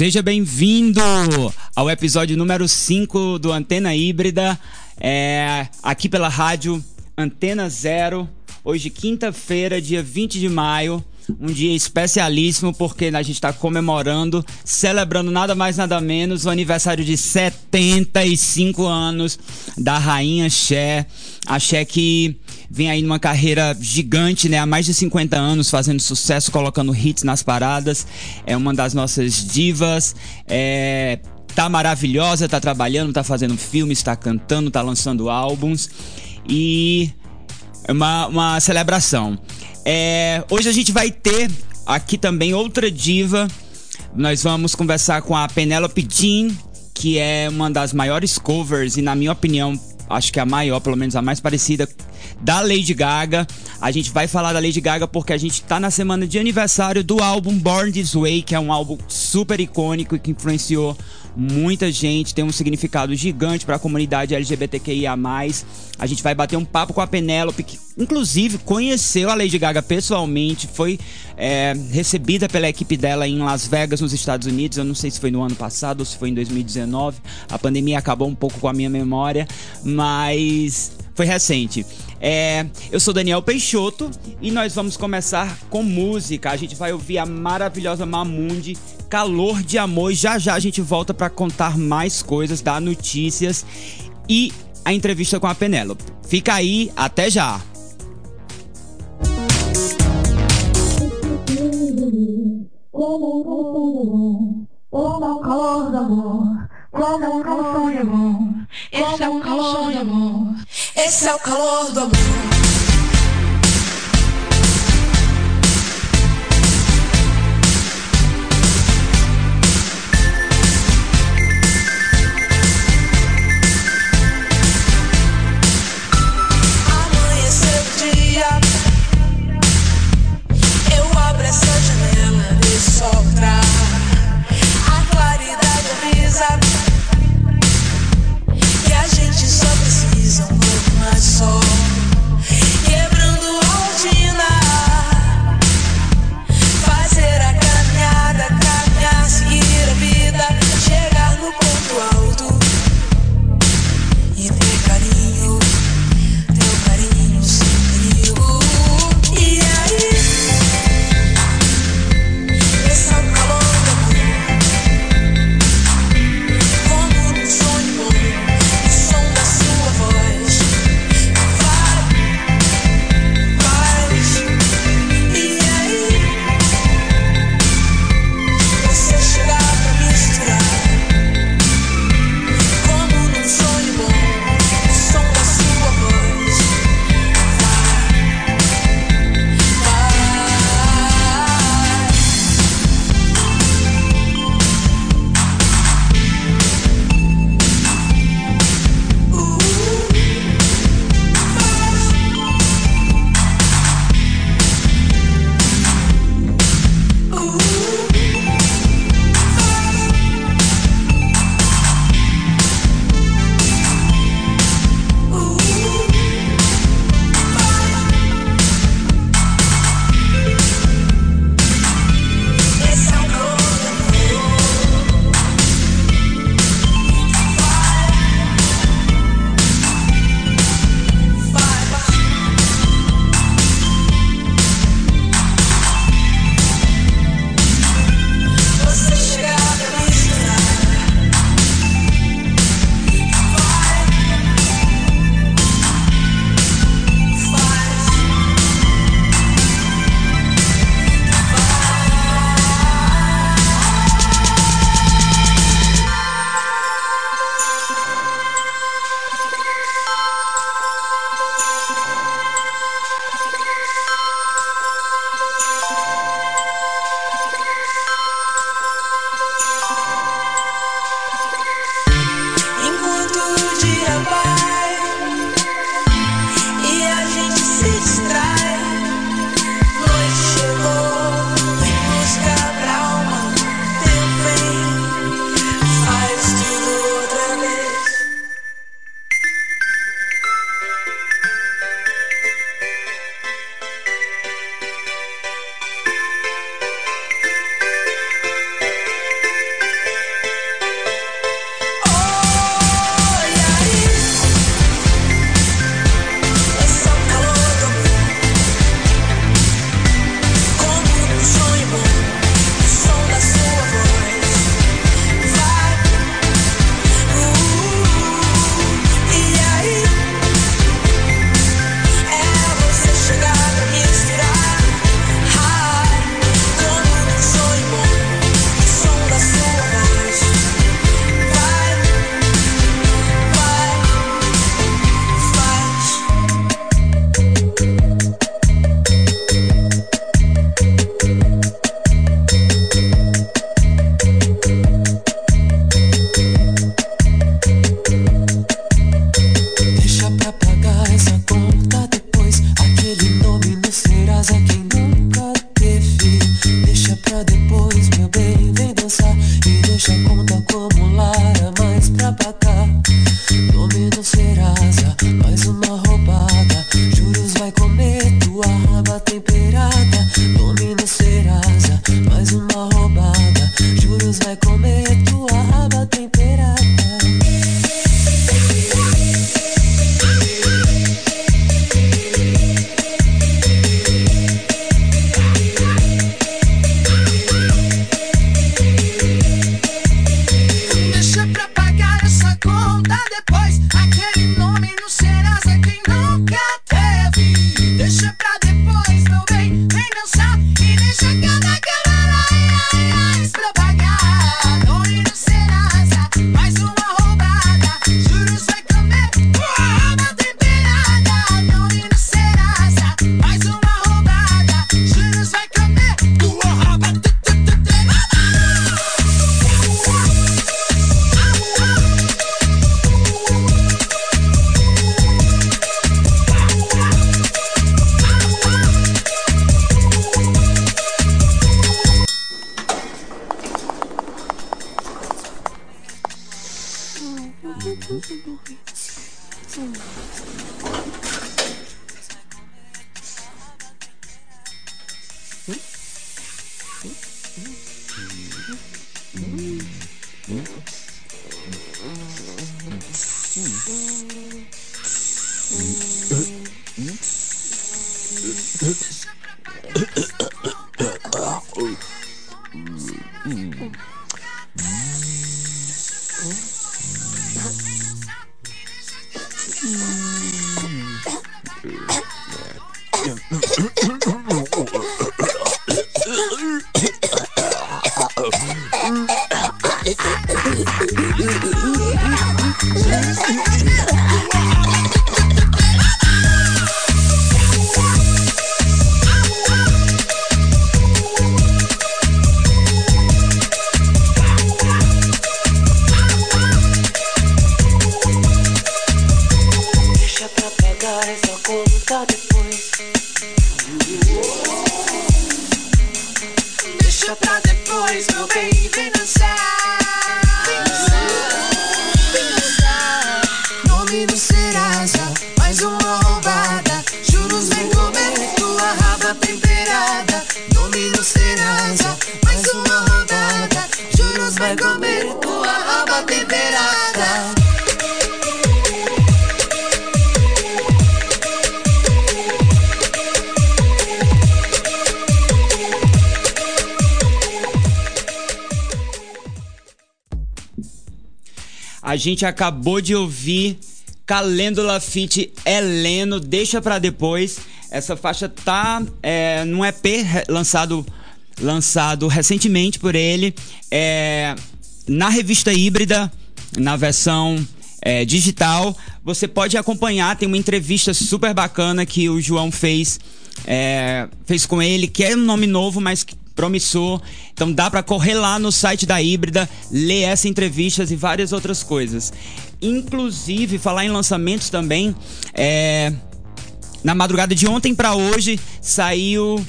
Seja bem-vindo ao episódio número 5 do Antena Híbrida, é, aqui pela rádio Antena Zero. Hoje, quinta-feira, dia 20 de maio, um dia especialíssimo porque a gente está comemorando, celebrando nada mais nada menos o aniversário de 75 anos da Rainha Cher. A Cher que vem aí numa carreira gigante, né? Há mais de 50 anos fazendo sucesso, colocando hits nas paradas. É uma das nossas divas. É, tá maravilhosa, tá trabalhando, tá fazendo filmes, tá cantando, tá lançando álbuns. E é uma, uma celebração. É, hoje a gente vai ter aqui também outra diva. Nós vamos conversar com a Penelope Jean, que é uma das maiores covers e, na minha opinião, acho que a maior, pelo menos a mais parecida, da Lady Gaga. A gente vai falar da Lady Gaga porque a gente tá na semana de aniversário do álbum Born This Way, que é um álbum super icônico e que influenciou muita gente, tem um significado gigante para a comunidade LGBTQIA+. A gente vai bater um papo com a Penélope, que inclusive conheceu a Lady Gaga pessoalmente, foi é, recebida pela equipe dela em Las Vegas, nos Estados Unidos. Eu não sei se foi no ano passado ou se foi em 2019. A pandemia acabou um pouco com a minha memória, mas foi recente. É, eu sou Daniel Peixoto e nós vamos começar com música. A gente vai ouvir a maravilhosa Mamundi, Calor de Amor. Já já a gente volta para contar mais coisas, dar notícias e a entrevista com a Penélope. Fica aí, até já! como calor amor. Esse é o calor amor. Esse é o calor do amor. Mm-hmm. gente acabou de ouvir Calêndula Fit Heleno, deixa pra depois. Essa faixa tá é, num EP lançado, lançado recentemente por ele, é, na revista híbrida, na versão é, digital. Você pode acompanhar, tem uma entrevista super bacana que o João fez, é, fez com ele, que é um nome novo, mas promissor. Então dá para correr lá no site da Híbrida, ler essa entrevistas e várias outras coisas. Inclusive, falar em lançamentos também, é... na madrugada de ontem para hoje saiu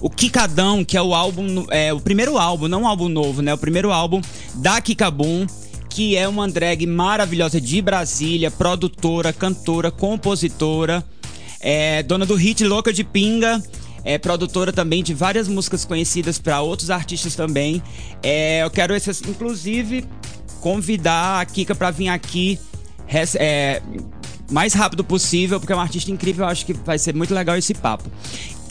o Kikadão, que é o álbum, é o primeiro álbum, não um álbum novo, né? O primeiro álbum da Kikabum, que é uma drag maravilhosa de Brasília, produtora, cantora, compositora, é dona do hit Louca de Pinga é produtora também de várias músicas conhecidas para outros artistas também. É, eu quero, inclusive, convidar a Kika para vir aqui é, mais rápido possível, porque é uma artista incrível. Eu acho que vai ser muito legal esse papo.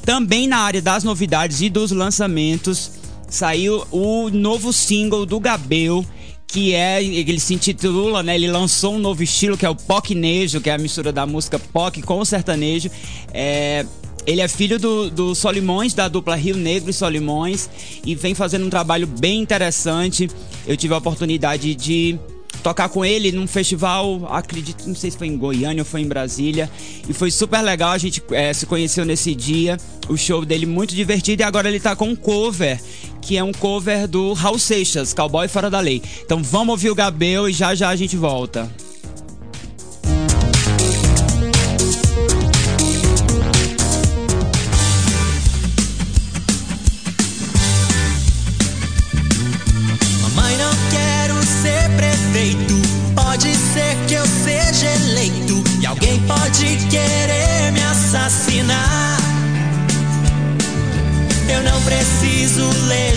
Também na área das novidades e dos lançamentos, saiu o novo single do Gabel que é, ele se intitula, né? Ele lançou um novo estilo que é o pocnejo, que é a mistura da música POC com o sertanejo. É, ele é filho do, do Solimões, da dupla Rio Negro e Solimões, e vem fazendo um trabalho bem interessante. Eu tive a oportunidade de tocar com ele num festival, acredito, não sei se foi em Goiânia ou foi em Brasília, e foi super legal. A gente é, se conheceu nesse dia. O show dele muito divertido e agora ele tá com um cover, que é um cover do Raul Seixas, Cowboy Fora da Lei. Então vamos ouvir o Gabel e já já a gente volta.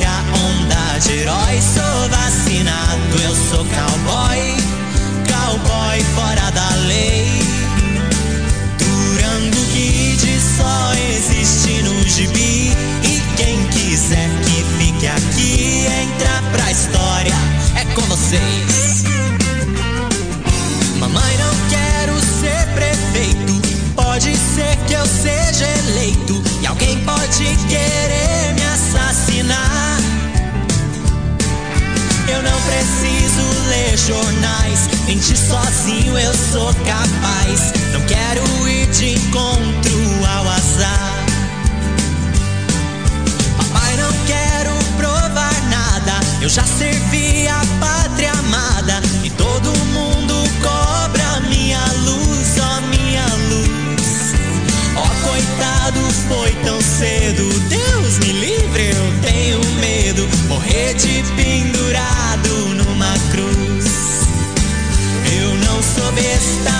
Tirar onda de herói. Sou vacinado, eu sou cowboy. Cowboy fora da lei. Durango Kid só existe no gibi. E quem quiser que fique aqui, entra pra história. É com vocês. Mamãe, não quero ser prefeito. Pode ser que eu seja eleito. E alguém pode querer me assassinar. Preciso ler jornais. Mentir sozinho eu sou capaz. Não quero ir de encontro ao azar. Papai, não quero provar nada. Eu já servi a pátria amada. E todo mundo cobra minha luz, ó minha luz. Ó, coitado, foi tão cedo. Deus me livre, eu tenho medo. Morrer de pendurado sou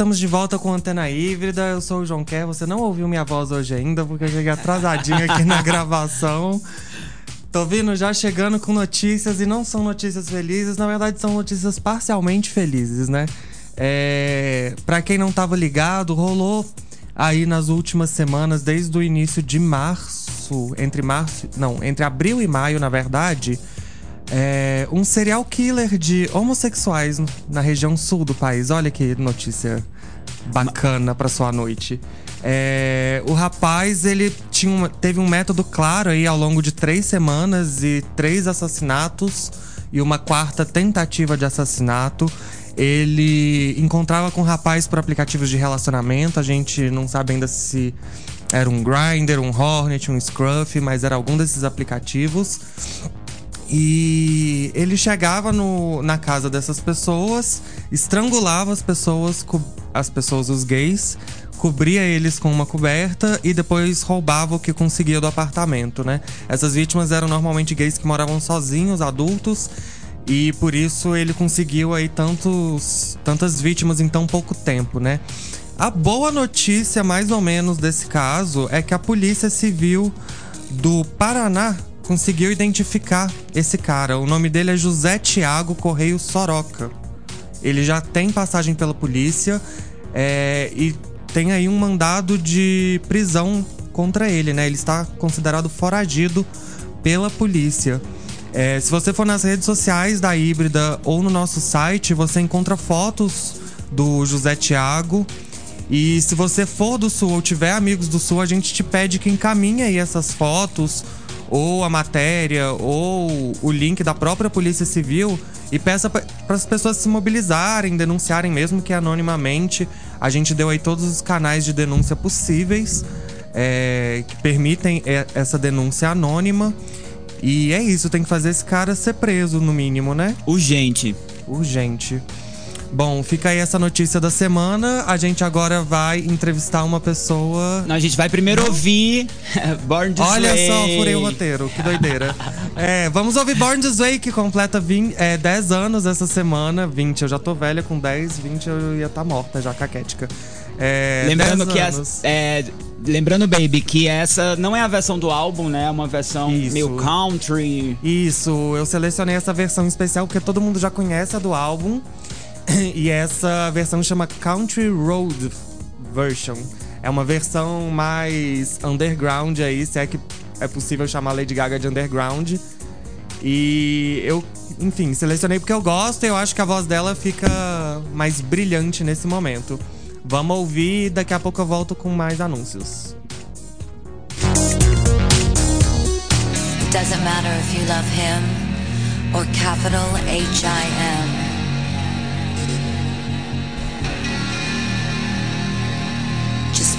estamos de volta com Antena Híbrida. Eu sou o João Quer. Você não ouviu minha voz hoje ainda, porque eu cheguei atrasadinho aqui na gravação. Tô vindo já chegando com notícias e não são notícias felizes, na verdade são notícias parcialmente felizes, né? É, para quem não tava ligado, rolou aí nas últimas semanas, desde o início de março, entre março, não, entre abril e maio, na verdade, é, um serial killer de homossexuais na região sul do país. Olha que notícia bacana pra sua noite. É, o rapaz, ele tinha teve um método claro aí ao longo de três semanas e três assassinatos e uma quarta tentativa de assassinato. Ele encontrava com o rapaz por aplicativos de relacionamento. A gente não sabe ainda se era um Grindr, um Hornet, um Scruff, mas era algum desses aplicativos. E ele chegava no- na casa dessas pessoas, estrangulava as pessoas, as pessoas, os gays, cobria eles com uma coberta e depois roubava o que conseguia do apartamento, né? Essas vítimas eram normalmente gays que moravam sozinhos, adultos, e por isso ele conseguiu aí tantos, tantas vítimas em tão pouco tempo, né? A boa notícia, mais ou menos, desse caso é que a Polícia Civil do Paraná conseguiu identificar esse cara. O nome dele é José Tiago Correio Soroca. Ele já tem passagem pela polícia é, e tem aí um mandado de prisão contra ele, né? Ele está considerado foragido pela polícia. É, se você for nas redes sociais da Híbrida ou no nosso site, você encontra fotos do José Tiago. E se você for do Sul ou tiver amigos do Sul, a gente te pede que encaminhe aí essas fotos, ou a matéria, ou o link da própria Polícia Civil e peça para as pessoas se mobilizarem, denunciarem, mesmo que anonimamente. A gente deu aí todos os canais de denúncia possíveis é, que permitem essa denúncia anônima. E é isso, tem que fazer esse cara ser preso, no mínimo, né? Urgente. Urgente. Bom, fica aí essa notícia da semana. A gente agora vai entrevistar uma pessoa. Não, a gente vai primeiro ouvir Born This Olha Way. só, furei o roteiro, que doideira. É, vamos ouvir Born This Way, que completa 20, é, 10 anos essa semana. 20, eu já tô velha com 10, 20 eu ia estar tá morta já, caquética. É, Lembrando 10 que essa, é, lembrando, baby, que essa não é a versão do álbum, né? É uma versão Isso. meio country. Isso, eu selecionei essa versão especial porque todo mundo já conhece a do álbum. E essa versão chama Country Road Version. É uma versão mais underground aí, se é que é possível chamar Lady Gaga de underground. E eu, enfim, selecionei porque eu gosto e eu acho que a voz dela fica mais brilhante nesse momento. Vamos ouvir e daqui a pouco eu volto com mais anúncios. Doesn't matter if you love him or capital H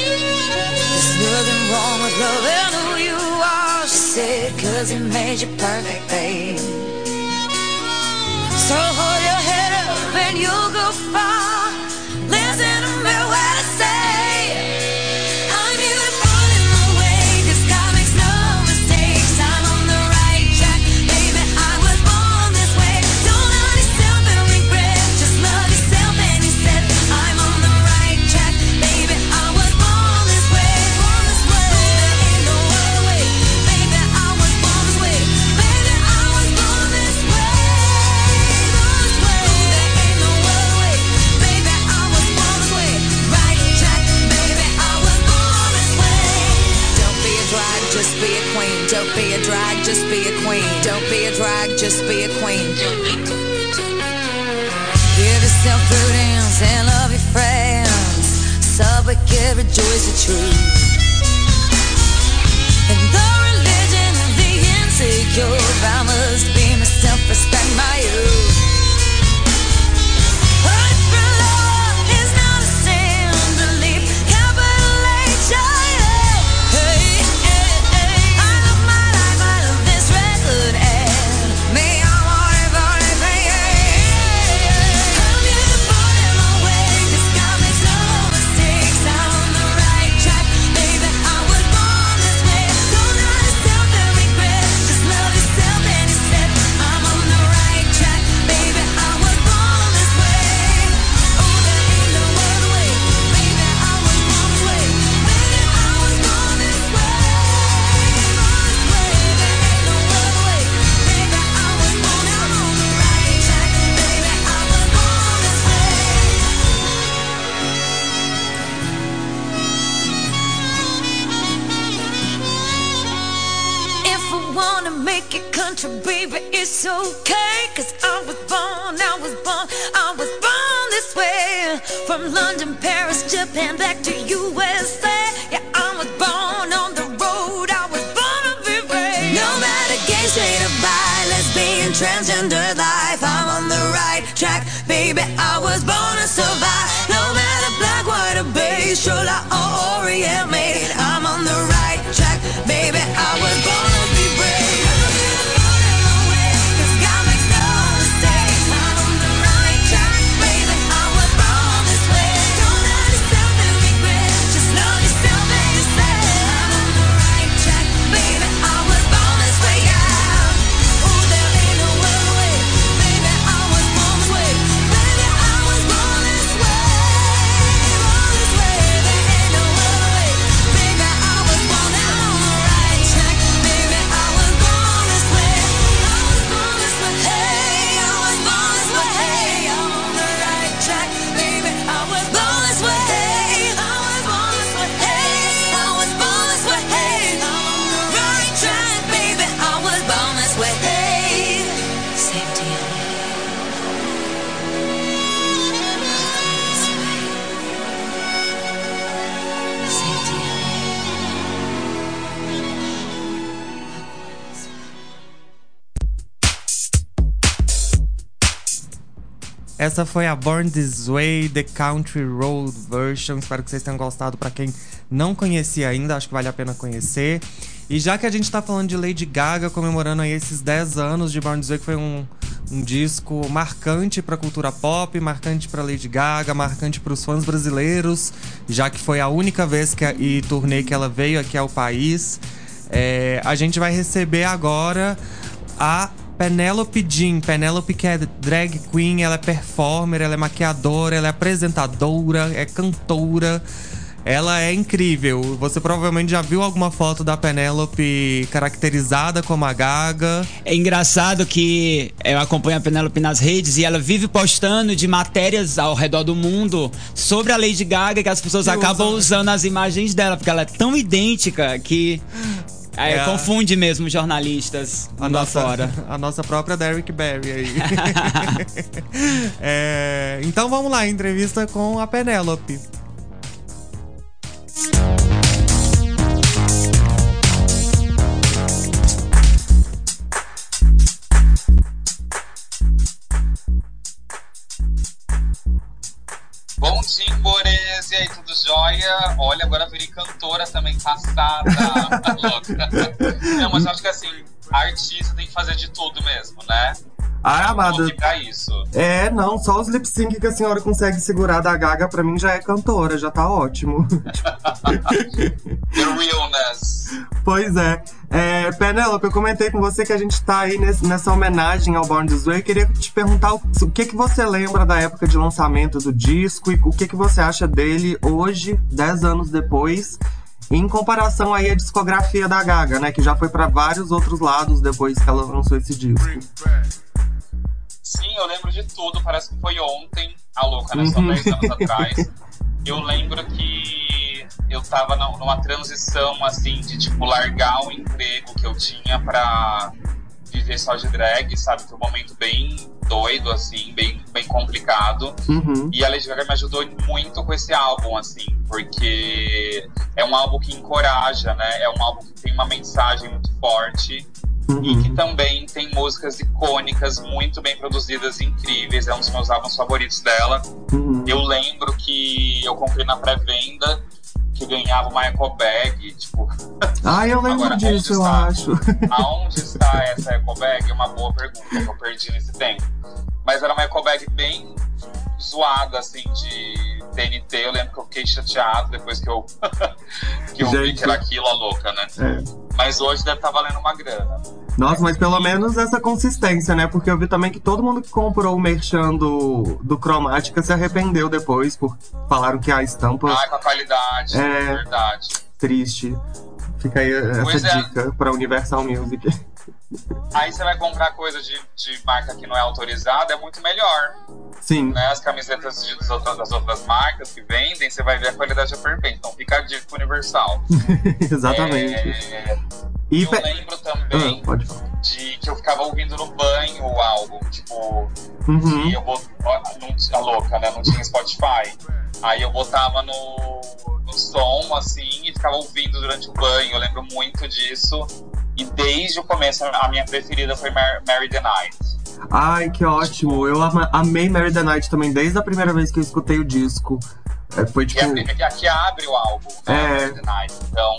There's nothing wrong with loving who you are, she said, cause he made you perfect, babe. So hold your head just be a queen. Give yourself prudence and love your friends. Subway kid, rejoice the truth. Okay. Cause I was born, I was born, I was born this way. From London, Paris, Japan, back to Essa foi a Born This Way, The Country Road Version. Espero que vocês tenham gostado. Pra quem não conhecia ainda, acho que vale a pena conhecer. E já que a gente tá falando de Lady Gaga, comemorando aí esses 10 anos de Born This Way, que foi um, um disco marcante pra cultura pop, marcante pra Lady Gaga, marcante pros fãs brasileiros, já que foi a única vez que a, e turnê que ela veio aqui ao país. É, a gente vai receber agora a Penelope Jean. Penelope que é drag queen, ela é performer, ela é maquiadora, ela é apresentadora, é cantora. Ela é incrível. Você provavelmente já viu alguma foto da Penelope caracterizada como a Gaga. É engraçado que eu acompanho a Penélope nas redes e ela vive postando de matérias ao redor do mundo sobre a Lady Gaga que as pessoas acabam usa- usando as imagens dela, porque ela é tão idêntica que é, É a- confunde mesmo jornalistas A nossa, afora. a nossa própria Derrick Barry aí. É, então vamos lá, entrevista com a Penélope. Jóia? Olha, agora virei cantora também, passada. Tá louca. Não, mas eu acho que assim, artista tem que fazer de tudo mesmo, né? Não amada. isso. É, não, só os lip sync que a senhora consegue segurar da Gaga, pra mim já é cantora, já tá ótimo. The realness. pois é. É Penélope, eu comentei com você que a gente tá aí nesse- nessa homenagem ao Born This Way. Eu queria te perguntar o, o que, que você lembra da época de lançamento do disco e o que, que você acha dele hoje, 10 anos depois. Em comparação aí à discografia da Gaga, né? Que já foi pra vários outros lados depois que ela lançou esse disco. Sim, eu lembro de tudo, parece que foi ontem, a louca, né? Só Uhum. 10 anos atrás. Eu lembro que eu tava na- numa transição, assim, de, tipo, largar o emprego que eu tinha pra viver só de drag, sabe? Foi um momento bem doido, assim, bem, bem complicado. Uhum. E a Lady Gaga me ajudou muito com esse álbum, assim, porque é um álbum que encoraja, né? É um álbum que tem uma mensagem muito forte e que Uhum. também tem músicas icônicas, muito bem produzidas, incríveis. É um dos meus álbuns favoritos dela. Uhum. Eu lembro que eu comprei na pré-venda que ganhava uma eco bag, tipo, Ah, eu lembro Agora, disso, eu está? acho. aonde está essa eco bag? É uma boa pergunta que eu perdi nesse tempo. Mas era uma eco bag bem zoada, assim, de TNT. Eu lembro que eu fiquei chateado depois que eu, que eu vi Gente. que era aquilo, a louca, né? É. Mas hoje deve estar valendo uma grana. Nossa, mas pelo menos essa consistência, né? Porque eu vi também que todo mundo que comprou o merchan do, do Cromática se arrependeu depois, por falaram que a estampa Ai, com a qualidade, É. verdade. triste. Fica aí essa Pois é. dica pra Universal Music. Aí você vai comprar coisa de, de marca que não é autorizada, é muito melhor. Sim, Né? As camisetas de- das, outras, das outras marcas que vendem, você vai ver a qualidade é perfeita. Então fica a dica universal. exatamente. É, E eu pe- lembro Ah, também pode falar. de que eu ficava ouvindo no banho o álbum. Tipo, Uhum. eu bot... não tinha louca, né? Não tinha Spotify. Aí eu botava no, no som, assim, e ficava ouvindo durante o banho. Eu lembro muito disso. E desde o começo, a minha preferida foi Mar Mary the Night. Ai, que ótimo. Eu amei Mary the Night também, desde a primeira vez que eu escutei o disco. É, foi é tipo. a, que, a que abre o álbum, né? É. Mary the Night. Então,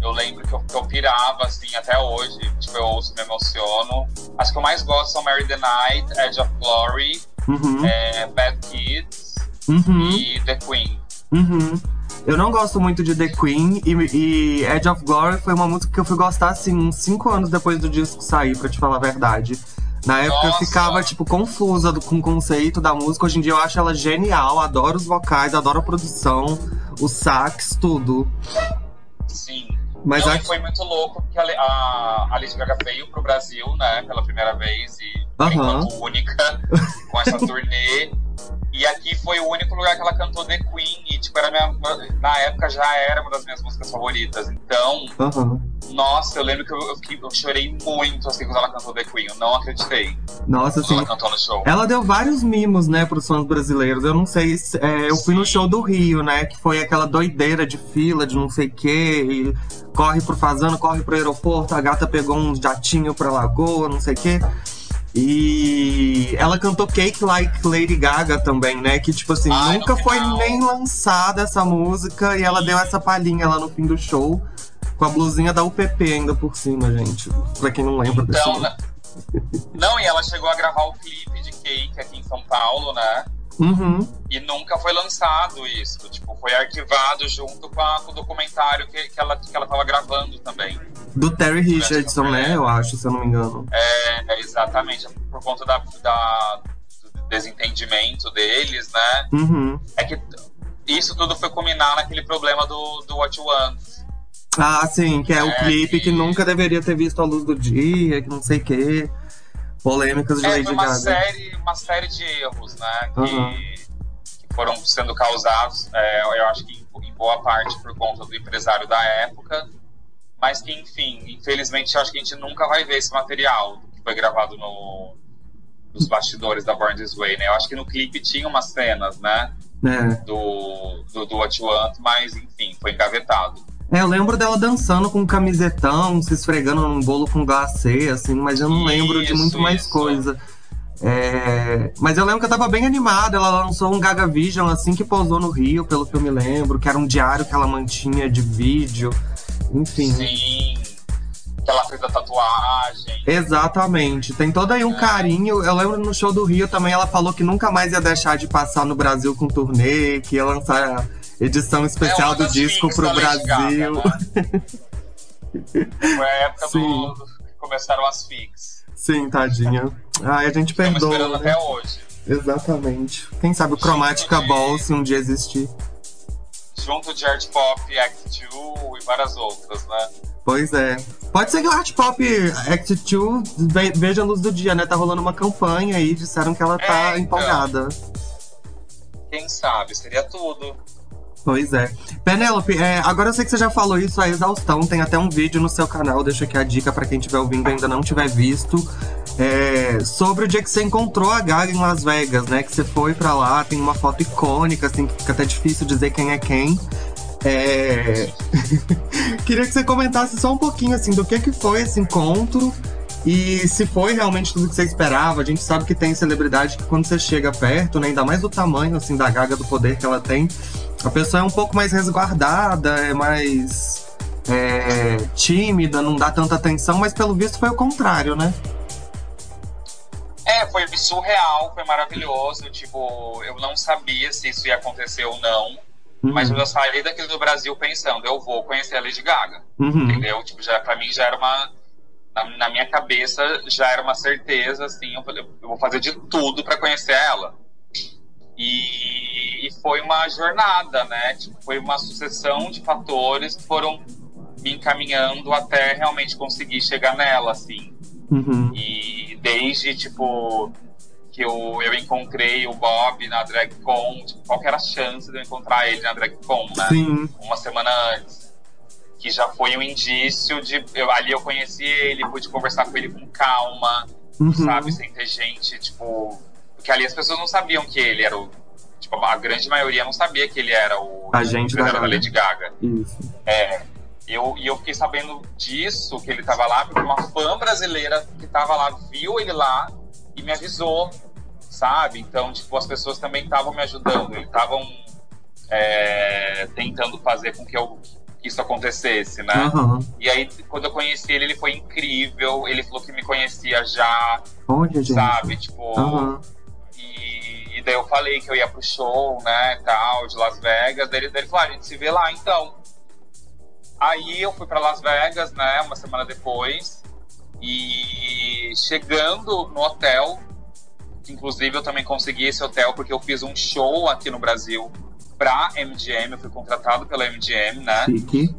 eu lembro que eu, que eu pirava, assim, até hoje. Tipo, eu ouço, me emociono. As que eu mais gosto são Mary the Night, Edge of Glory, Uhum, é, Bad Kids uhum, e The Queen. uhum. Eu não gosto muito de The Queen e, e Edge of Glory foi uma música que eu fui gostar assim uns 5 anos depois do disco sair, pra te falar a verdade. Na época eu Nossa. ficava, tipo, confusa do- com o conceito da música. Hoje em dia eu acho ela genial, adoro os vocais, adoro a produção, os sax, tudo. Sim. Mas Não, a- foi muito louco porque a, a, a Lady Gaga veio pro Brasil, né, pela primeira vez e Aham. enquanto única com essa turnê. E aqui foi o único lugar que ela cantou The Queen e tipo era minha, na época já era uma das minhas músicas favoritas. Então, Aham. nossa, eu lembro que eu, eu, fiquei- eu chorei muito assim quando ela cantou The Queen. Eu não acreditei Nossa, quando assim. ela cantou no show. Ela deu vários mimos, né, pros fãs brasileiros. Eu não sei se. é, eu fui no show do Rio, né? Que foi aquela doideira de fila, de não sei o quê. E corre pro fazano, corre pro aeroporto, a gata pegou um jatinho pra lagoa, não sei o quê. E ela cantou Cake Like Lady Gaga também, né? Que, tipo assim, Ai, nunca foi nem lançada essa música. E ela deu essa palhinha lá no fim do show. Com a blusinha da UPP ainda por cima, gente. Pra quem não lembra Então, né? Não, e ela chegou a gravar o clipe de Cake aqui em São Paulo, né? Uhum. E nunca foi lançado isso. Tipo, foi arquivado junto com, a- com o documentário que, que, ela, que ela tava gravando também. Do Terry Richardson, né? Eu acho, se eu não me engano. É, exatamente. Por conta da, da- do desentendimento deles, né? Uhum. É que isso tudo foi culminar naquele problema do, do What You Want. Ah, sim, que é, o É, clipe que que- nunca deveria ter visto a luz do dia, que não sei o quê. Polêmicas de É, Lady foi uma Gaga. série, uma série de erros, né? Que, Uhum. que foram sendo causados, é, eu acho que em, em boa parte por conta do empresário da época. Mas que, enfim, infelizmente, acho que a gente nunca vai ver esse material que foi gravado no, nos bastidores da Born This Way, né? Eu acho que no clipe tinha umas cenas, né? É. Do, do, do What You Want, mas, enfim, foi engavetado. É, eu lembro dela dançando com um camisetão, se esfregando num bolo com glacê, assim, mas eu não lembro de Isso, muito mais isso. coisa. É, Mas eu lembro que eu tava bem animada. Ela lançou um Gaga Vision assim que pousou no Rio, pelo que eu me lembro, que era um diário que ela mantinha de vídeo. Enfim. Sim, que ela fez a tatuagem. Exatamente. Tem todo aí um carinho. Eu lembro no show do Rio também ela falou que nunca mais ia deixar de passar no Brasil com turnê, que ia lançar a edição especial É do disco pro Brasil. Gaga, né? Foi a época Sim. do, do- que começaram as fics. Sim, tadinha. Ai, a gente Estamos esperando perdoa. Né? até hoje. Exatamente. Quem sabe o Chromatica de- Ball se um dia existir. Junto de Art Pop, Act 2 e várias outras, né? Pois é. Pode ser que o Art Pop Act 2 ve- veja a luz do dia, né? Tá rolando uma campanha aí, disseram que ela tá É, então. empolgada. Quem sabe? Seria tudo. Pois é. Penélope, é, agora eu sei que você já falou isso a exaustão, tem até um vídeo no seu canal, deixa aqui a dica pra quem estiver ouvindo e ainda não tiver visto. é, sobre o dia que você encontrou a Gaga em Las Vegas, né? Que você foi pra lá, tem uma foto icônica, assim, que fica até difícil dizer quem é quem. É... Queria que você comentasse só um pouquinho, assim, do que, que foi esse encontro e se foi realmente tudo que você esperava. A gente sabe que tem celebridade que quando você chega perto, né, ainda mais do tamanho, assim, da Gaga, do poder que ela tem, a pessoa é um pouco mais resguardada, é mais é, tímida, não dá tanta atenção, mas pelo visto foi o contrário, né? É, foi surreal, foi maravilhoso. Tipo, eu não sabia se isso ia acontecer ou não. Mas eu saí daqui do Brasil pensando, eu vou conhecer a Lady Gaga. Uhum. Entendeu? Tipo, já, pra mim já era uma. Na, na minha cabeça já era uma certeza, assim. Eu falei, eu vou fazer de tudo pra conhecer ela. E, e foi uma jornada, né? Tipo, foi uma sucessão de fatores que foram me encaminhando até realmente conseguir chegar nela, assim. Uhum. E desde, tipo, que eu, eu encontrei o Bob na DragCon, tipo, qual que era a chance de eu encontrar ele na DragCon, né? Sim. Uma semana antes. Que já foi um indício de. Eu, ali eu conheci ele, pude conversar com ele com calma, Uhum. sabe? Sem ter gente, tipo. Porque ali as pessoas não sabiam que ele era o. Tipo, a grande maioria não sabia que ele era o Agente da Gaga. Lady Gaga. Isso. É. Eu, e eu fiquei sabendo disso, que ele tava lá, porque uma fã brasileira que tava lá viu ele lá e me avisou, sabe? Então, tipo, as pessoas também estavam me ajudando. Eles estavam é, tentando fazer com que, eu, que isso acontecesse, né? Aham. E aí, quando eu conheci ele, ele foi incrível. Ele falou que me conhecia já, Olha, gente. sabe? Tipo, Aham. e, e daí eu falei que eu ia pro show, né, tal, de Las Vegas. Daí ele, daí ele falou, ah, a gente se vê lá então. Aí eu fui pra Las Vegas, né, uma semana depois. E chegando no hotel, inclusive eu também consegui esse hotel porque eu fiz um show aqui no Brasil pra MGM, eu fui contratado pela MGM, né? Chique.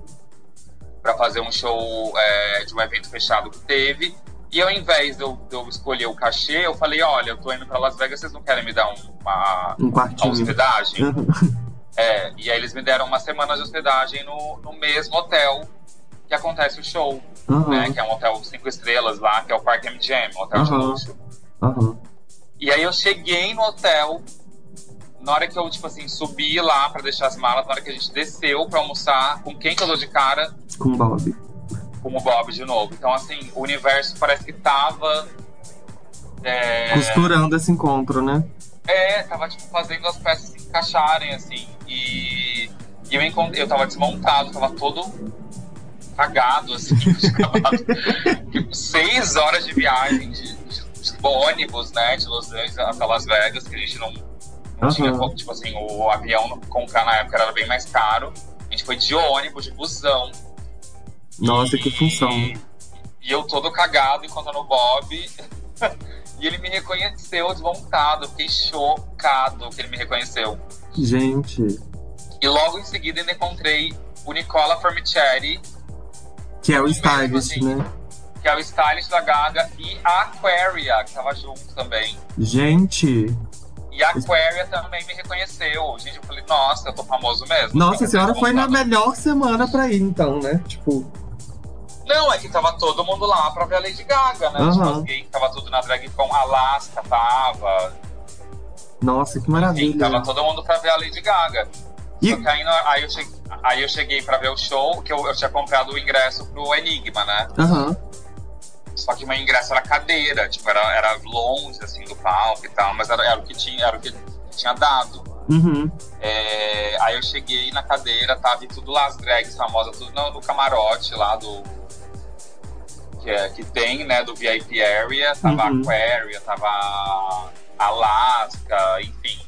para fazer um show é, de um evento fechado que teve. E ao invés de eu, de eu escolher o cachê, eu falei, olha, eu tô indo para Las Vegas, vocês não querem me dar um- uma, Um uma hospedagem? É, e aí eles me deram uma semana de hospedagem no, no mesmo hotel que acontece o show, né? Aham. Que é um hotel cinco estrelas lá, que é o Parque MGM, um hotel de Aham. luxo. E aí eu cheguei no hotel, na hora que eu, tipo assim, subi lá para deixar as malas, na hora que a gente desceu para almoçar, com quem que eu dou de cara? Com Bob. com o Bob de novo. Então, assim, o universo parece que tava É, Costurando esse encontro, né? É, tava tipo fazendo as peças se encaixarem, assim. E, e eu encontrei, eu tava desmontado, tava todo cagado, assim, cavalo. Tipo, seis horas de viagem de, de- de ônibus, né, de Los Angeles até Las Vegas, que a gente não, tinha, como, tipo assim, o avião comprar na época era bem mais caro. A gente foi de ônibus, de busão. Nossa, que E- função. E eu todo cagado encontrando o Bob. e ele me reconheceu desmontado. Eu Fiquei chocado que ele me reconheceu. Gente, E logo em seguida ainda encontrei o Nicola Formichetti, que é o Mesmo stylist, assim. né? que é o stylist da Gaga, e a Aquaria, que tava junto também. Gente, E a Aquaria também me reconheceu. Gente, eu falei, nossa, eu tô famoso mesmo. nossa, a Tô senhora foi na melhor semana pra ir, então, né? Tipo, Não, é que tava todo mundo lá pra ver a Lady Gaga, né? Aham. Tipo, as gays, tava tudo na drag com Alaska, tava. nossa, que Enfim, maravilha. tava todo mundo pra ver a Lady Gaga. E- Só que aí, aí, eu cheguei, aí eu cheguei pra ver o show, que eu, eu tinha comprado o ingresso pro Enigma, né? Aham. Só que meu ingresso era cadeira, tipo, era, era longe, assim, do palco e tal, mas era, era o que tinha, era o que tinha dado. Uhum. É, aí eu cheguei na cadeira, tava e tudo lá, as drags famosas, tudo no, no camarote lá do. Que, é, que tem, né, do VIP Area, tava Uhum. Aquaria, tava Alaska, enfim,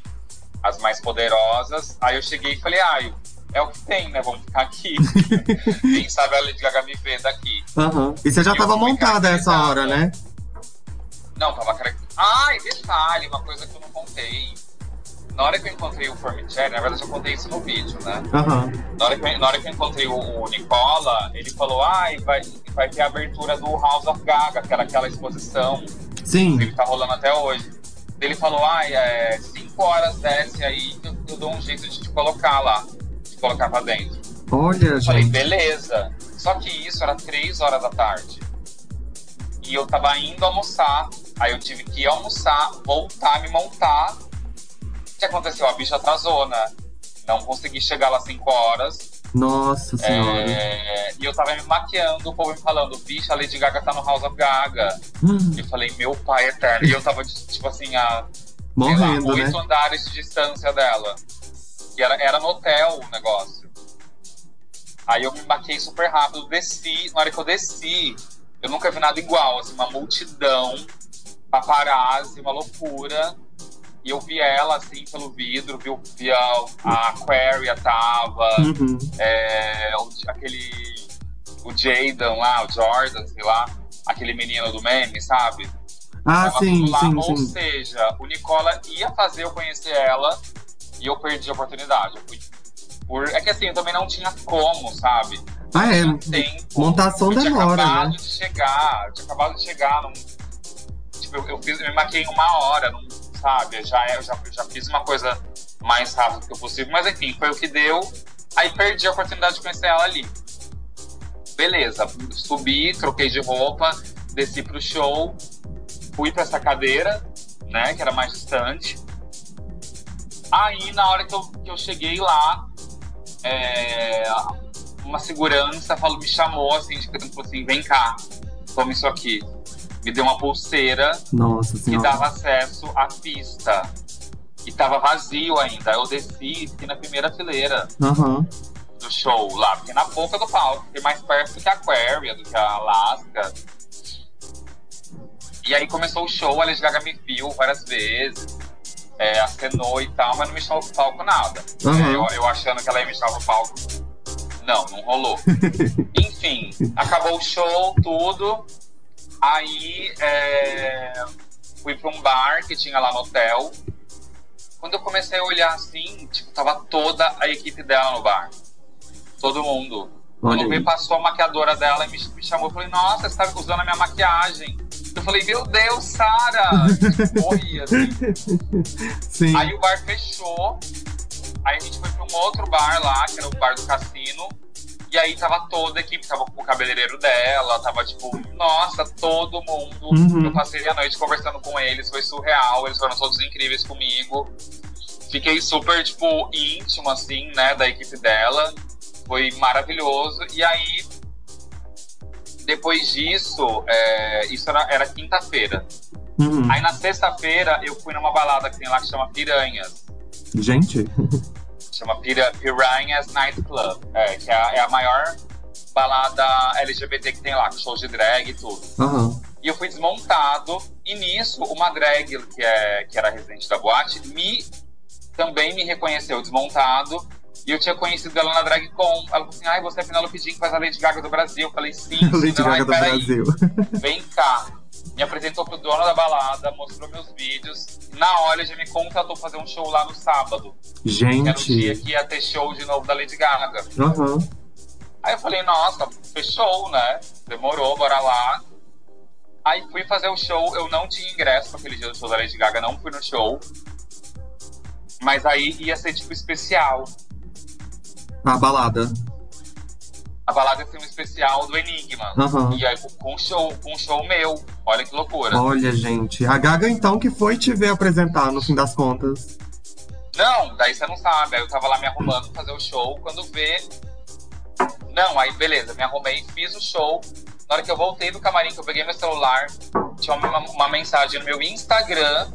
as mais poderosas. Aí eu cheguei e falei, ai, é o que tem, né? Vamos ficar aqui. Quem sabe a Lady Gaga me vê daqui. Aham. E você já Eu tava montada essa hora, né? Não, tava. Ai, detalhe, uma coisa que eu não contei. Na hora que eu encontrei o Formicelli, na verdade eu contei isso no vídeo, né? Aham. Na hora que eu, na hora que eu encontrei o, o Nicola, ele falou, ai, vai, vai ter a abertura do House of Gaga, que era aquela exposição Sim. que tá rolando até hoje. Ele falou, ai, é 5 horas desce aí eu, eu dou um jeito de te colocar lá, de colocar pra dentro. Olha, Eu falei, gente. beleza. Só que isso era 3 horas da tarde. E eu tava indo almoçar. Aí eu tive que ir almoçar, voltar, me montar. O que aconteceu? A bicha atrasou, né? Não consegui chegar lá 5 horas. Nossa senhora. É, E eu tava me maquiando, o povo me falando, bicha, a Lady Gaga tá no House of Gaga. Hum, E eu falei, meu pai eterno. E eu tava, tipo assim, a sei lá, morrendo, né? oito andares de distância dela. E era, era no hotel o negócio. Aí eu me maquei super rápido, desci. Na hora que eu desci, eu nunca vi nada igual, assim, uma multidão, paparazzi, uma loucura. E eu vi ela, assim, pelo vidro, vi, vi a, a Aquaria tava, Uhum. é, aquele. O Jaden lá, o Jordan, sei lá, aquele menino do meme, sabe? Ah, sim, sim, Ou sim. seja, o Nicola ia fazer eu conhecer ela e eu perdi a oportunidade. Por... É que assim, eu também não tinha como, sabe? Ah, é. Tempo. Montação eu tinha acabado né? de chegar, eu tinha acabado de chegar. Não... Tipo, eu, eu, fiz, eu me maquei em uma hora, não, sabe? Eu já, eu já, já fiz uma coisa mais rápido que possível, mas enfim, foi o que deu. Aí perdi a oportunidade de conhecer ela ali. Beleza, subi, troquei de roupa, desci pro show, fui pra essa cadeira, né, que era mais distante. Aí, na hora que eu, que eu cheguei lá, é, uma segurança falou, me chamou assim, de falou assim, vem cá, toma isso aqui. Me deu uma pulseira Nossa que dava acesso à pista. E tava vazio ainda. Eu desci e fiquei na primeira fileira Aham. do show lá, fiquei na boca do palco, fiquei mais perto do que a Aquaria, do que a Alaska. E aí começou o show, a Lady Gaga me viu várias vezes, é, acenou e tal, mas não me chamou pro palco nada. É, eu, eu achando que ela ia me chamar pro palco. Não, não rolou. Enfim, acabou o show, tudo. Aí é, fui pra um bar que tinha lá no hotel. Quando eu comecei a olhar assim, tipo, tava toda a equipe dela no bar. Todo mundo. Olha Quando me passou a maquiadora dela e me, me chamou, eu falei, nossa, você tá usando a minha maquiagem. Eu falei, meu Deus, Sara! Morri, assim. Sim. Aí o bar fechou. Aí a gente foi pra um outro bar lá, que era o bar do cassino. E aí tava toda a equipe, tava com o cabeleireiro dela, tava tipo, nossa, todo mundo. Uhum. Eu passei a noite conversando com eles, foi surreal, eles foram todos incríveis comigo. Fiquei super, tipo, íntimo, assim, né, da equipe dela. Foi maravilhoso. E aí, depois disso, é, isso era, era quinta-feira. Uhum. Aí na sexta-feira eu fui numa balada que tem lá que chama Piranhas. Gente. Chama Pira, Piranhas Night Club. É, que é a, é a maior balada LGBT que tem lá, com shows de drag e tudo. Aham. E eu fui desmontado. E nisso, uma drag que, é, que era residente da boate me também me reconheceu desmontado. E eu tinha conhecido ela na Drag Con. Ela falou assim: ai, você é Penelope Jean que faz a Lady Gaga do Brasil. Eu falei, sim, Lady sim. Ela, "Ai, Gaga do Brasil. Vem cá. Me apresentou pro dono da balada, mostrou meus vídeos. Na hora já me contratou pra fazer um show lá no sábado. Que era o dia Gente. que ia ter show de novo da Lady Gaga. Aham. Aí eu falei, nossa, fechou, né? Demorou, bora lá. Aí fui fazer o show, eu não tinha ingresso pra aquele dia do show da Lady Gaga, não fui no show. Mas aí ia ser tipo especial. A balada. A balada ser um especial do Enigma. Aham. E aí com um show, com um show meu. Olha que loucura. Olha, gente. A Gaga, então, que foi te ver apresentar, no fim das contas. Não, daí você não sabe. Aí eu tava lá me arrumando pra fazer o show, quando vê. Não, aí beleza, me arrumei, fiz o show. Na hora que eu voltei do camarim, que eu peguei meu celular, tinha uma, uma mensagem no meu Instagram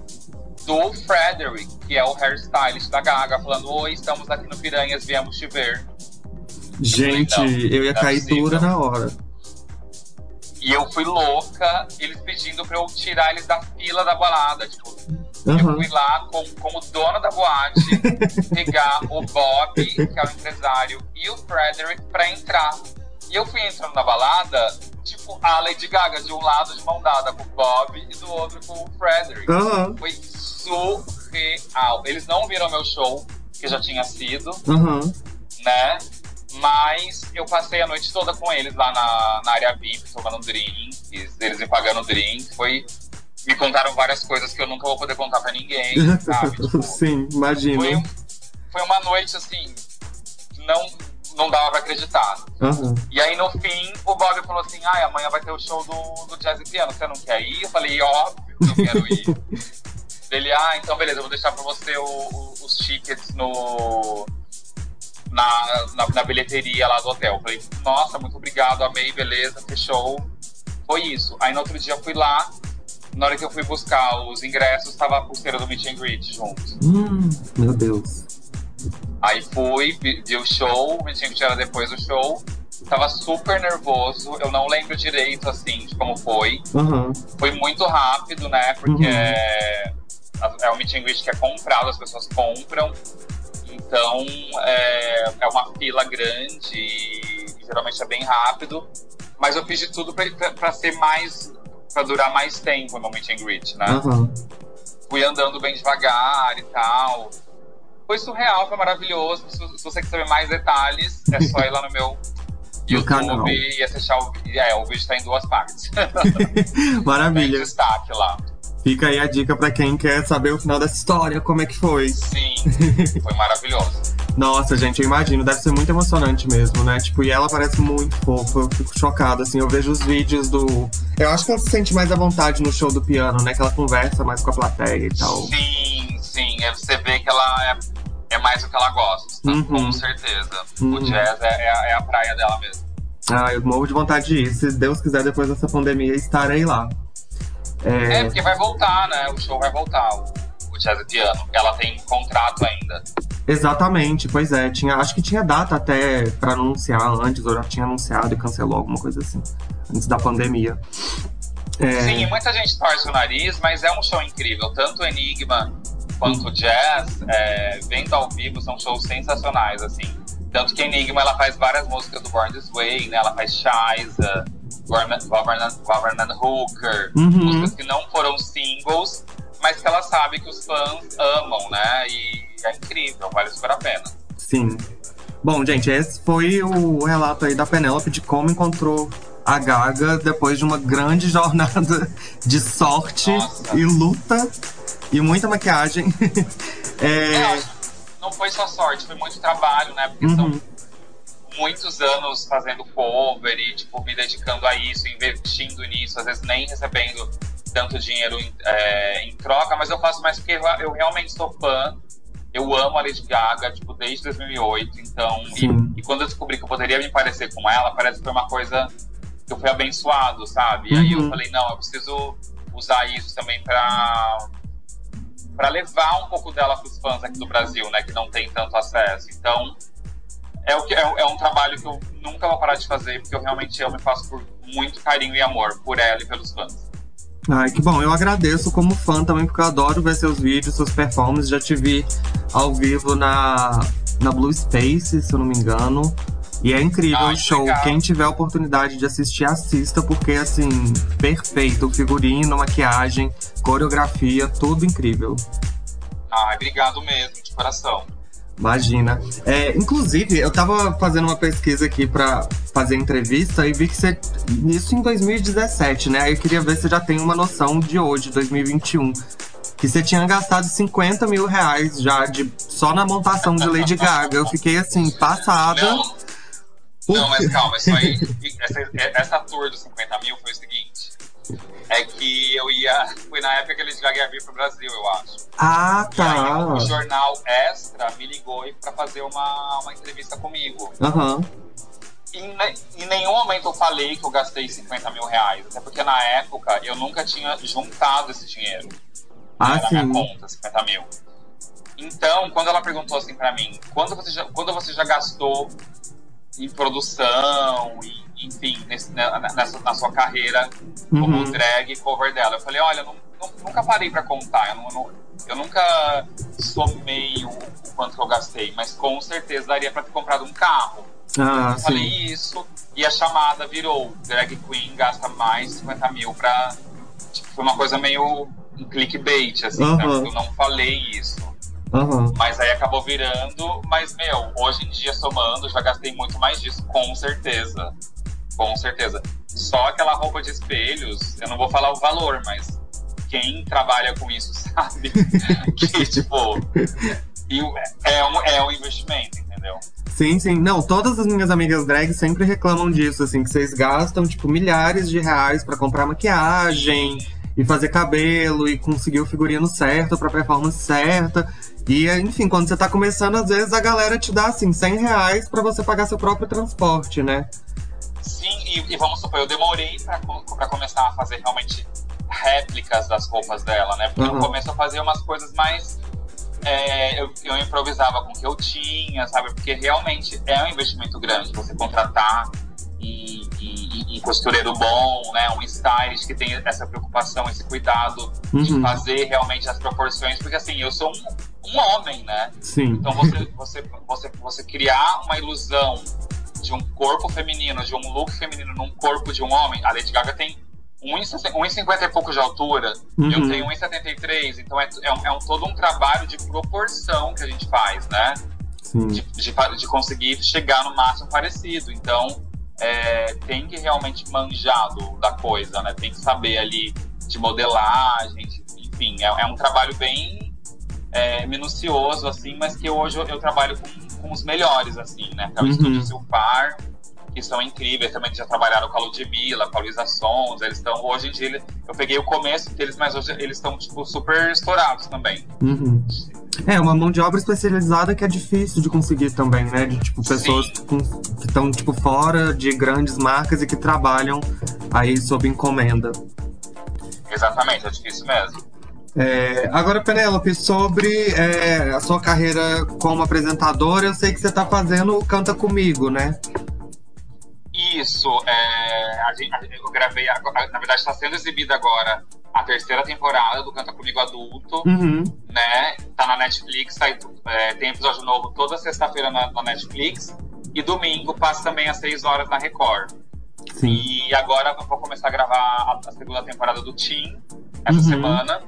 do Frederick, que é o hairstylist da Gaga, falando: Oi, estamos aqui no Piranhas, viemos te ver. Gente, Não, eu ia é cair possível. dura na hora. E eu fui louca, eles pedindo pra eu tirar eles da fila da balada. Tipo, eu Aham. fui lá com, como dona da boate, pegar o Bob, que é o empresário, e o Frederick pra entrar. E eu fui entrando na balada, tipo, a Lady Gaga de um lado de mão dada com o Bob e do outro com o Frederick. Aham. Foi surreal. Eles não viram meu show, que já tinha sido, Aham. né? Mas eu passei a noite toda com eles lá na, na área VIP, tomando drinks, eles me pagando drink. Foi. Me contaram várias coisas que eu nunca vou poder contar pra ninguém, sabe? Tipo, Sim, imagino. foi, foi uma noite assim, não, não dava pra acreditar. Aham. E aí no fim, o Bob falou assim: ai, amanhã vai ter o show do, do Jazz e Piano, você não quer ir? Eu falei, óbvio que eu quero ir. Ele, ah, então beleza, eu vou deixar pra você o- o- os tickets no. Na, na, na bilheteria lá do hotel. Eu falei, nossa, muito obrigado, amei, beleza, fechou. Foi isso. Aí no outro dia eu fui lá, na hora que eu fui buscar os ingressos, tava a pulseira do Meet and Greet junto. Hum, meu Deus. Aí fui, vi, o show, o Meet and Greet era depois do show. Tava super nervoso, eu não lembro direito, assim, de como foi. Aham. Foi muito rápido, né? Porque Uhum. é, é um meet and greet que é comprado, as pessoas compram. Então é, é uma fila grande e, geralmente é bem rápido. Mas eu fiz de tudo pra ser mais. pra durar mais tempo no meet and greet, né? Aham. Fui andando bem devagar e tal. Foi surreal, foi maravilhoso. Se, se você quer saber mais detalhes, é só ir lá no meu. YouTube e assistir o vídeo. É, o vídeo tá em duas partes. Tem Maravilha. destaque lá. Fica aí a dica pra quem quer saber o final dessa história, como é que foi. Sim, foi maravilhoso. Nossa, gente, eu imagino, deve ser muito emocionante mesmo, né? Tipo, e ela parece muito fofa, eu fico chocada, assim, eu vejo os vídeos do. Eu acho que ela se sente mais à vontade no show do piano, né? Que ela conversa mais com a plateia e tal. Sim, sim. é- Você vê que ela é, é mais o que ela gosta, Uhum. com certeza. Uhum. O jazz é, é a- é a praia dela mesmo. Ah, eu morro de vontade de ir. Se Deus quiser, depois dessa pandemia, estarei lá. É, É, porque vai voltar, né? O show vai voltar, o, o jazz e piano. Ela tem contrato ainda. exatamente, pois é. Tinha, acho que tinha data até pra anunciar antes, ou já tinha anunciado e cancelou alguma coisa assim, antes da pandemia. É, Sim, muita gente torce o nariz, mas é um show incrível. Tanto o Enigma quanto o Jazz, é, vendo ao vivo, são shows sensacionais, assim. Tanto que Enigma, ela faz várias músicas do Born This Way, né? Ela faz Shiza, Government, Hooker, Uhum. músicas que não foram singles, mas que ela sabe que os fãs amam, né? E é incrível, vale super a pena. Sim. Bom, gente, esse foi o relato aí da Penélope de como encontrou a Gaga depois de uma grande jornada de sorte Nossa. e luta e muita maquiagem. É, É, não foi só sorte, foi muito trabalho, né? Porque Uhum. são muitos anos fazendo cover e, tipo, me dedicando a isso, investindo nisso, às vezes nem recebendo tanto dinheiro em, é, em troca, mas eu faço mais porque eu, eu realmente sou fã. Eu amo a Lady Gaga, tipo, desde 2008, então... E, e quando eu descobri que eu poderia me parecer com ela, parece que foi uma coisa que eu fui abençoado, sabe? E aí eu Uhum. falei, não, eu preciso usar isso também pra, pra levar um pouco dela pros fãs aqui do Brasil, né? Que não tem tanto acesso. Então, é, o que, é, é um trabalho que eu nunca vou parar de fazer, porque eu realmente amo e faço por muito carinho e amor por ela e pelos fãs. Ai, que bom. Eu agradeço como fã também, porque eu adoro ver seus vídeos, suas performances. Já te vi ao vivo na, na Blue Space, se eu não me engano. E é incrível Ai, o show. legal. Quem tiver a oportunidade de assistir, assista, porque assim, perfeito. Figurino, maquiagem, coreografia, tudo incrível. Ai, obrigado mesmo, de coração. Imagina. É, inclusive, eu tava fazendo uma pesquisa aqui pra fazer entrevista e vi que você. Isso em 2017, né? Aí eu queria ver se você já tem uma noção de hoje, 2021. Que você tinha gastado 50 mil reais já de, só na montação de Lady Gaga. Eu fiquei assim, passada. Não, não, mas calma, isso aí. Essa, essa tour dos 50 mil foi o seguinte. É que eu ia. Foi na época que eles já ia vir pro Brasil, eu acho. Ah, E aí tá. o jornal Extra me ligou pra fazer uma, uma entrevista comigo. Aham. Em, ne- em nenhum momento eu falei que eu gastei 50 mil reais. Até porque na época eu nunca tinha juntado esse dinheiro. Ah, na minha sim. conta, 50 mil. Então, quando ela perguntou assim pra mim, quando você já, quando você já gastou em produção, e, enfim, nesse- na, nessa, na sua carreira como Uhum. drag cover dela, eu falei, olha, não- não- nunca parei pra contar, eu, não- eu nunca somei o, o quanto que eu gastei, mas com certeza daria pra ter comprado um carro. Ah, Eu falei sim. isso, e a chamada virou, drag queen gasta mais de 50 mil pra... Tipo, foi uma coisa meio um clickbait, assim, né? Aham. Porque eu não falei isso. Aham. Mas aí acabou virando. Mas, meu, hoje em dia, somando, já gastei muito mais disso, com certeza. Com certeza. Só aquela roupa de espelhos, eu não vou falar o valor, mas quem trabalha com isso sabe que, tipo, é um, é um investimento, entendeu? Sim, sim. Não, todas as minhas amigas drag sempre reclamam disso, assim, que vocês gastam, tipo, milhares de reais pra comprar maquiagem e fazer cabelo e conseguir o figurino certo pra performance certa. E, enfim, quando você tá começando, às vezes a galera te dá, assim, 100 reais pra você pagar seu próprio transporte, né? Sim, e, e vamos supor, eu demorei pra, pra começar a fazer realmente réplicas das roupas dela, né? Porque Uhum. no começo eu fazia umas coisas mais. é, eu, eu improvisava com o que eu tinha, sabe? Porque realmente é um investimento grande você contratar e, e costureiro bom, né? Um stylist que tem essa preocupação, esse cuidado de Uhum. fazer realmente as proporções, porque assim, eu sou um, um homem, né? Sim. Então você, você, você, você criar uma ilusão de um corpo feminino, de um look feminino num corpo de um homem, a Lady Gaga tem 1,60 1,50 e pouco de altura, Uhum. eu tenho 1,73, então é, é, um, é um- todo um trabalho de proporção que a gente faz, né? De, de, de conseguir chegar no máximo parecido. Então, é, tem que realmente manjar do- da coisa, né? Tem que saber ali de modelagem, de- enfim, é, é um trabalho bem é, minucioso, assim, mas que hoje eu, eu trabalho com, com os melhores, assim, né? Que é o Uhum. Estúdio Silpar, que são incríveis, também já trabalharam com a Ludmilla, com a Luísa Sons, eles estão, hoje em dia, eu peguei o começo deles, mas hoje eles estão, tipo, super estourados também. Uhum. É, uma mão de obra especializada que é difícil de conseguir também, né? De, tipo, pessoas com- que estão, tipo, fora de grandes marcas e que trabalham aí sob encomenda. Exatamente, é difícil mesmo. É, agora, Penélope, sobre é, a sua carreira como apresentadora, eu sei que você tá fazendo o Canta Comigo, né? Isso, é, a gente, a- eu gravei, na verdade está sendo exibida agora a terceira temporada do Canta Comigo Adulto, Uhum. né? Tá na Netflix, tá, é, tem episódio novo toda sexta-feira na, na Netflix e domingo passa também às 6 horas na Record. Sim. E agora eu vou começar a gravar a, a segunda temporada do Team essa Uhum. semana.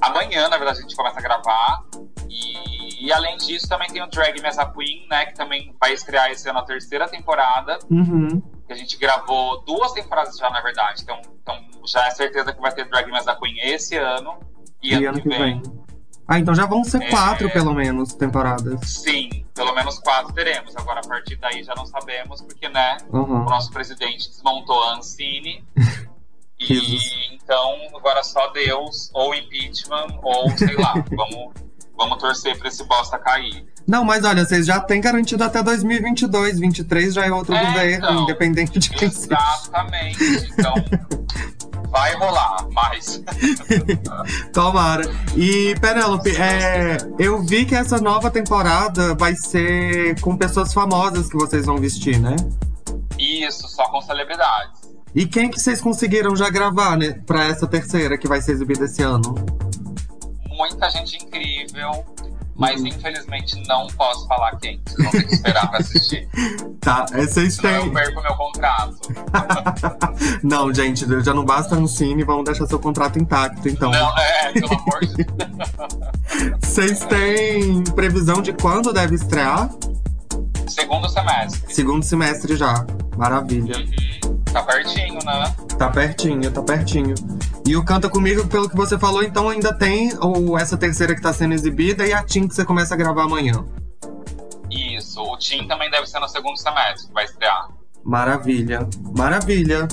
Amanhã, na verdade, a gente começa a gravar. E, e além disso, também tem o Drag Me As a Queen, né? Que também vai estrear esse ano a terceira temporada. Uhum. Que a gente gravou duas temporadas já, na verdade. Então, então já é certeza que vai ter Drag Me As a Queen esse ano e, E ano que vem. Ah, então já vão ser É. quatro, pelo menos, temporadas. Sim, pelo menos quatro teremos. Agora, a partir daí já não sabemos, porque, né, Uhum. o nosso presidente desmontou a Ancine. E então, agora só Deus, ou impeachment, ou sei lá. vamos, vamos torcer pra esse bosta cair. Não, mas olha, vocês já têm garantido até 2022, 23 já é outro É, governo, então. independente de quem seja. Exatamente. Então, vai rolar, mas. Tomara. E, Penélope, é, eu vi que essa nova temporada vai ser com pessoas famosas que vocês vão vestir, né? Isso, só com celebridades. E quem que vocês conseguiram já gravar, né? Pra essa terceira que vai ser exibida esse ano? Muita gente incrível, mas Uhum. infelizmente não posso falar quem. Vocês vão ter que esperar pra assistir. Tá, é, vocês eu têm. perco meu contrato. Não, gente, já não basta no cine, vamos deixar seu contrato intacto, então. Não, é, pelo amor de Deus. Vocês têm previsão de quando deve estrear? Segundo semestre. Segundo semestre já. Maravilha. Uhum. Tá pertinho, né? Tá pertinho, tá pertinho. E o Canta Comigo, pelo que você falou, então ainda tem ou essa terceira que tá sendo exibida e a Tim que você começa a gravar amanhã. Isso. O Tim também deve ser no segundo semestre que vai estrear. Maravilha, maravilha.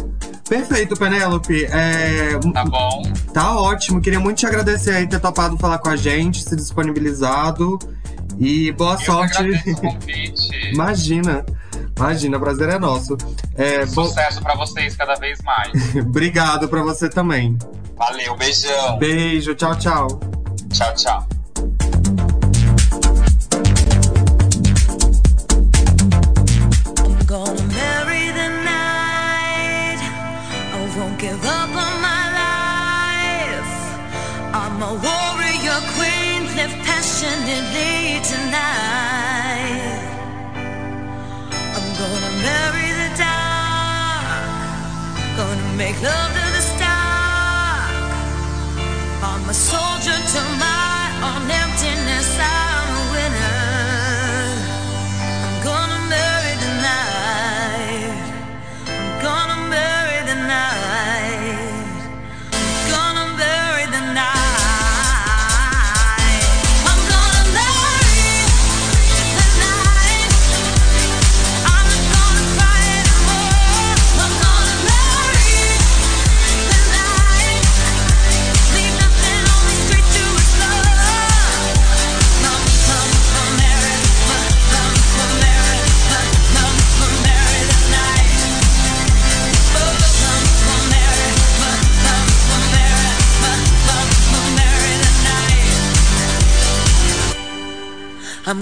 Perfeito, Penélope. É, Tá bom? tá ótimo. Queria muito te agradecer aí ter topado falar com a gente, se disponibilizado. E boa Eu sorte. Imagina. Imagina, o prazer é nosso. É, bom, Sucesso pra vocês cada vez mais. obrigado pra você também. Valeu, beijão. Beijo, tchau, tchau. Tchau, tchau. No.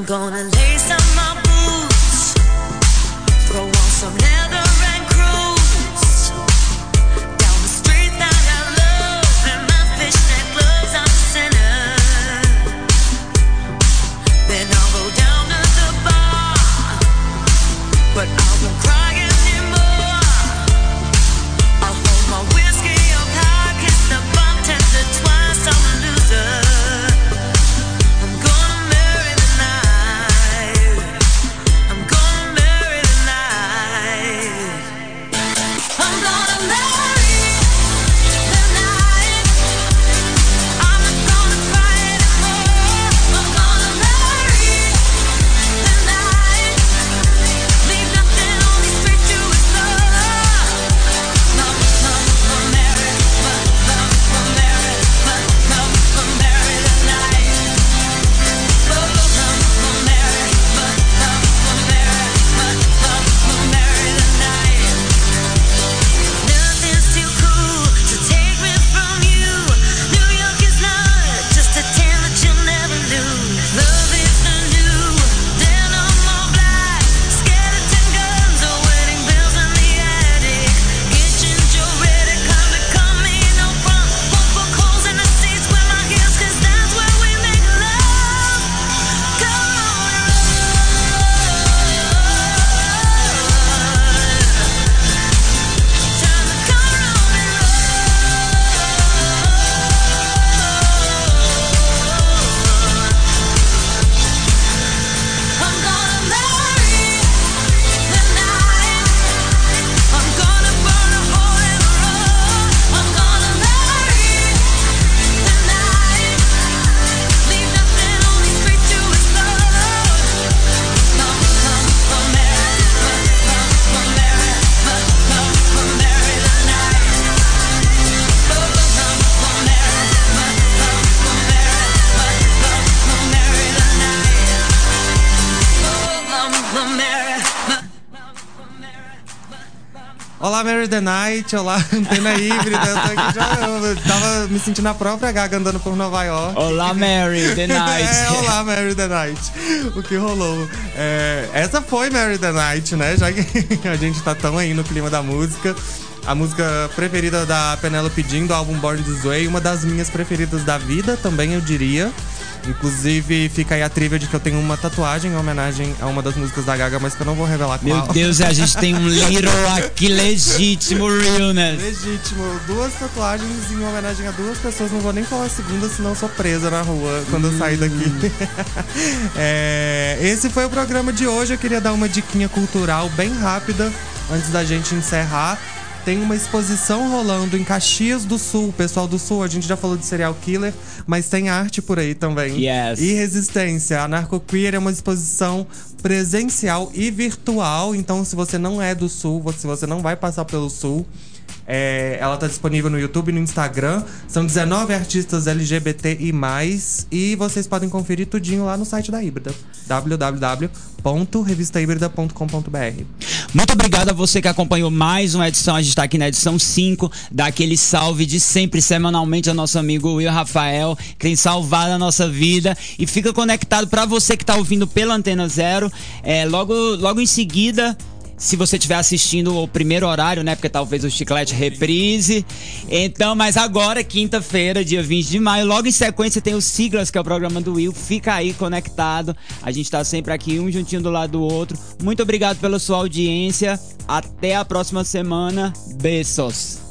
Gonna the Night. Olá, Antena Híbrida. Eu, tô aqui já, eu tava me sentindo a própria gaga andando por Nova York. Olá, Mary, The Night. É, olá, Mary the Night. O que rolou? É, essa foi Mary the Night, né? Já que a gente tá tão aí no clima da música. A música preferida da Penelope Jean, do álbum Born This Way. Uma das minhas preferidas da vida, também eu diria. Inclusive, fica aí a trivia de que eu tenho uma tatuagem em homenagem a uma das músicas da Gaga, mas que eu não vou revelar qual. Meu Deus, a gente tem um little aqui legítimo realness. Legítimo. Duas tatuagens em homenagem a duas pessoas. Não vou nem falar a segunda, senão eu sou presa na rua quando eu sair daqui. É, esse foi o programa de hoje. Eu queria dar uma diquinha cultural bem rápida antes da gente encerrar. Tem uma exposição rolando em Caxias do Sul. Pessoal do Sul, a gente já falou de serial killer, mas tem arte por aí também. Yes. E resistência. A Narcoqueer é uma exposição presencial e virtual. Então, se você não é do Sul, se você não vai passar pelo Sul, é, ela tá disponível no YouTube e no Instagram. São 19 artistas LGBT e mais. E vocês podem conferir tudinho lá no site da Híbrida. www.revistahíbrida.com.br Muito obrigado a você que acompanhou mais uma edição. A gente tá aqui na edição 5. Dá aquele salve de sempre, semanalmente, ao nosso amigo Will Rafael, que tem salvado a nossa vida. E fica conectado para você que tá ouvindo pela Antena Zero. É, logo, logo em seguida. Se você estiver assistindo o primeiro horário, né? Porque talvez o chiclete reprise. Então, mas agora, quinta-feira, dia 20 de maio, logo em sequência tem o Siglas, que é o programa do Will. Fica aí conectado. A gente tá sempre aqui, um juntinho do lado do outro. Muito obrigado pela sua audiência. Até a próxima semana. Beijos.